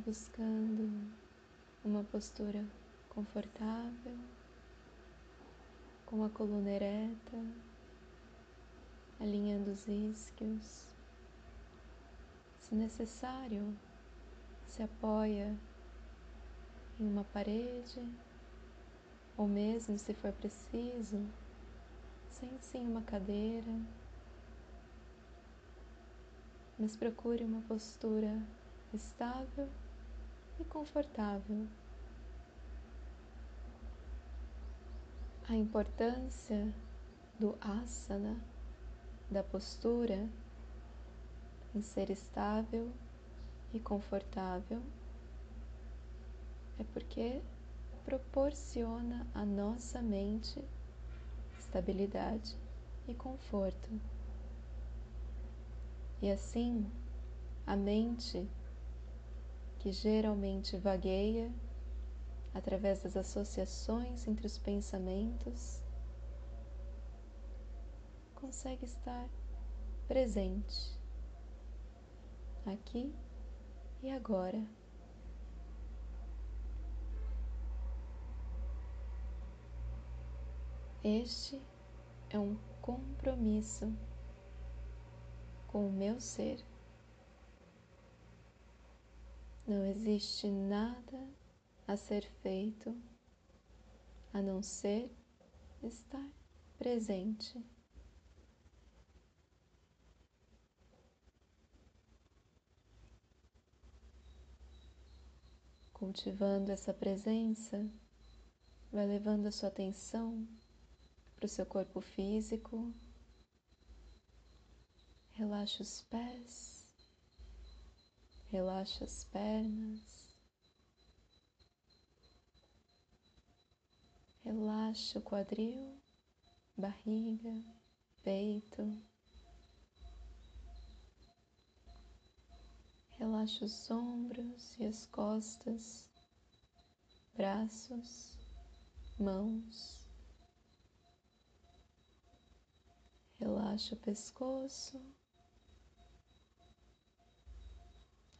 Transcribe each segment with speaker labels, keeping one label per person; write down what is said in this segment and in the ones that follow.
Speaker 1: Buscando uma postura confortável, com a coluna ereta, alinhando os isquios. Se necessário, se apoia em uma parede, ou mesmo se for preciso, sente-se em uma cadeira, mas procure uma postura estável e confortável. A importância do asana, da postura, em ser estável e confortável, é porque proporciona à nossa mente estabilidade e conforto. E assim, a mente que geralmente vagueia através das associações entre os pensamentos, consegue estar presente aqui e agora. Este é um compromisso com o meu ser. Não existe nada a ser feito a não ser estar presente. Cultivando essa presença, vai levando a sua atenção para o seu corpo físico. Relaxa os pés. Relaxa as pernas. Relaxa o quadril, barriga, peito. Relaxa os ombros e as costas, braços, mãos. Relaxa o pescoço.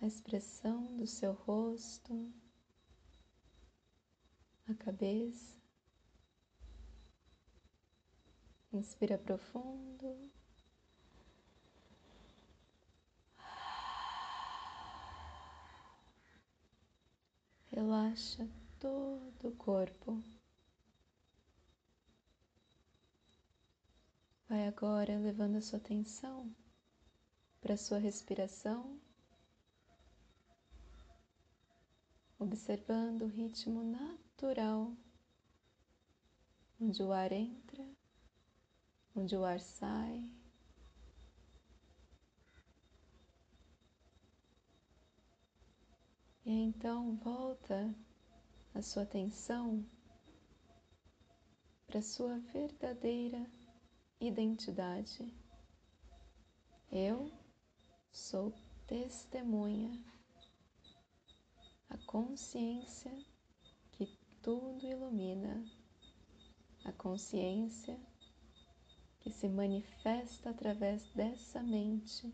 Speaker 1: A expressão do seu rosto, a cabeça. Inspira profundo. Relaxa todo o corpo. Vai agora levando a sua atenção para a sua respiração. Observando o ritmo natural, onde o ar entra, onde o ar sai. E então volta a sua atenção para a sua verdadeira identidade. Eu sou testemunha a consciência que tudo ilumina, a consciência que se manifesta através dessa mente,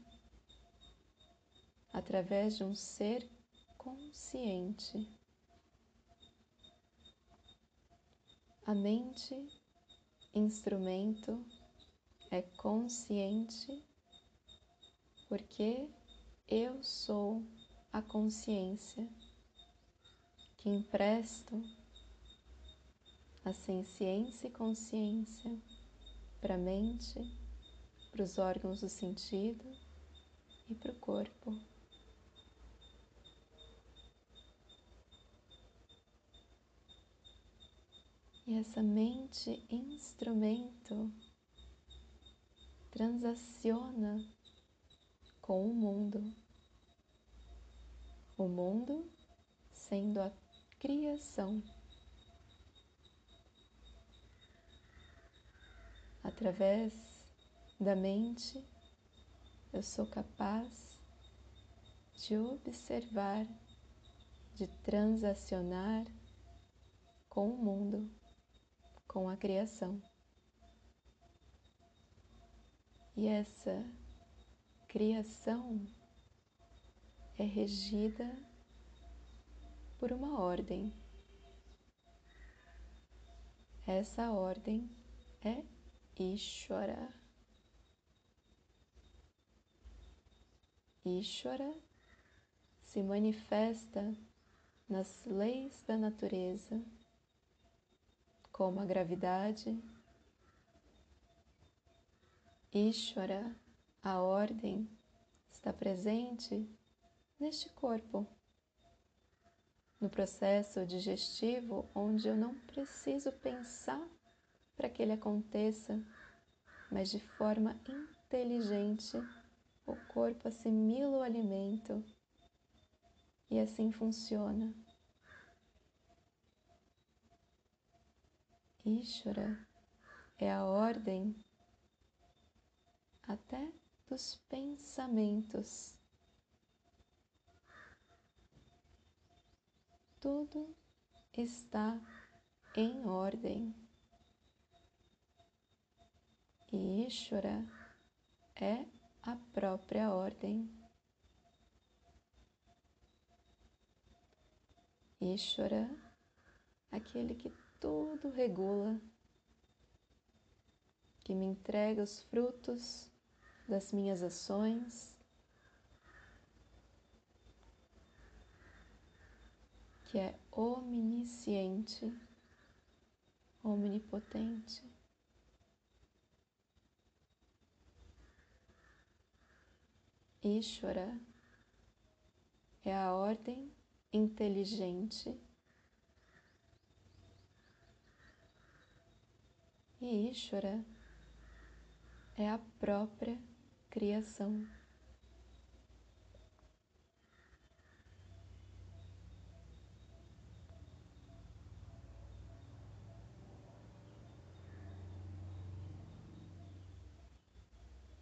Speaker 1: através de um ser consciente. A mente, instrumento, é consciente porque eu sou a consciência que empresto a ciência e consciência para a mente, para os órgãos do sentido e para o corpo. E essa mente instrumento transaciona com o mundo. O mundo sendo a criação. Através da mente, eu sou capaz de observar, de transacionar com o mundo, com a criação. E essa criação é regida por uma ordem. Essa ordem é Ishvara. Ishvara se manifesta nas leis da natureza, como a gravidade. Ishvara, a ordem, está presente neste corpo, no processo digestivo, onde eu não preciso pensar para que ele aconteça, mas de forma inteligente o corpo assimila o alimento e assim funciona. Ishvara é a ordem até dos pensamentos. Tudo está em ordem. E Ishvara é a própria ordem. Ishvara, aquele que tudo regula, que me entrega os frutos das minhas ações, que é omnisciente, omnipotente. Ishvara é a ordem inteligente e Ishvara é a própria criação.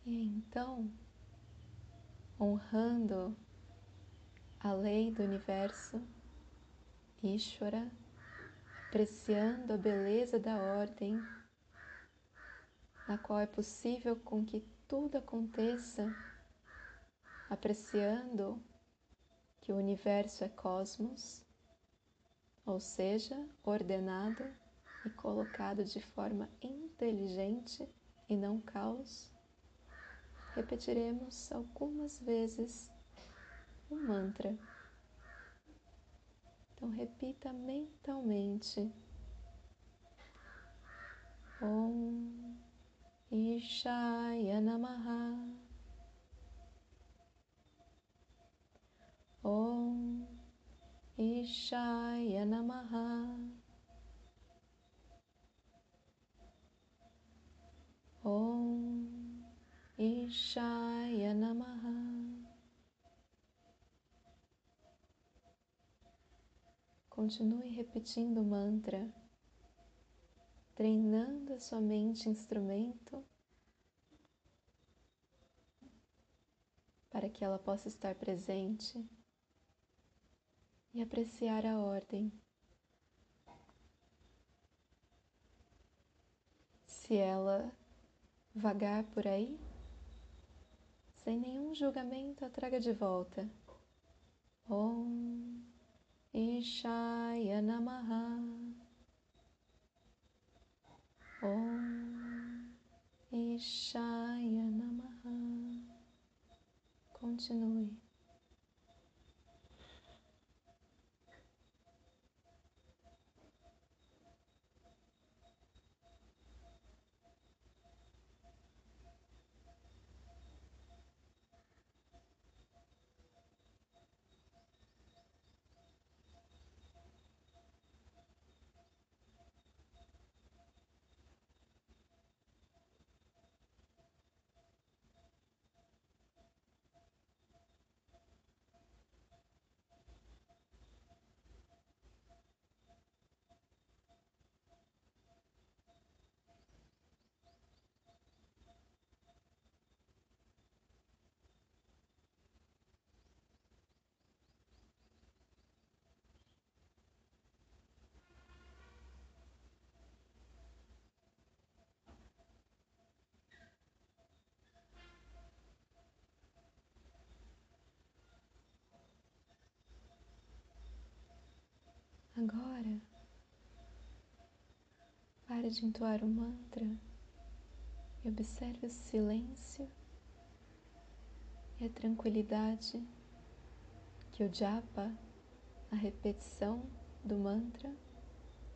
Speaker 1: E então, honrando a lei do universo, Ishvara, apreciando a beleza da ordem, na qual é possível com que tudo aconteça, apreciando que o universo é cosmos, ou seja, ordenado e colocado de forma inteligente e não caos repetiremos algumas vezes o mantra. Então, repita mentalmente. Om Ishaya Namaha. Om Ishaya Namaha. Om Ishaya Namaha. Continue repetindo o mantra, treinando a sua mente instrumento para que ela possa estar presente e apreciar a ordem. Se ela vagar por aí, sem nenhum julgamento, a traga de volta. Om Ishaya Namaha. Om Ishaya Namaha. Continue. Agora, pare de entoar o mantra e observe o silêncio e a tranquilidade que o japa, a repetição do mantra,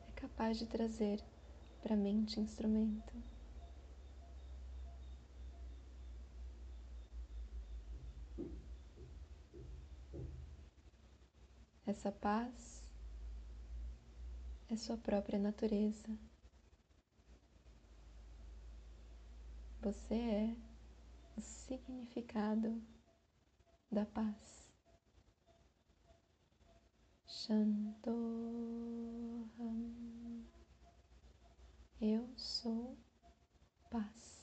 Speaker 1: é capaz de trazer para a mente instrumento. Essa paz é sua própria natureza. Você é o significado da paz. Shantoham. Eu sou paz.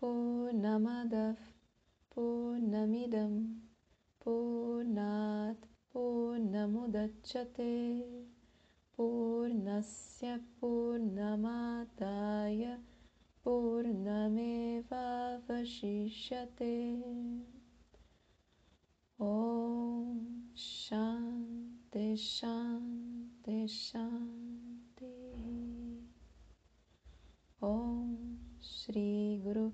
Speaker 1: Purnamadav Purnamidam Purnat Purnamudachyate Purnasya Purnamadaya Purnameva Vashishyate Om Shanti Shanti Shanti Om Shri Guru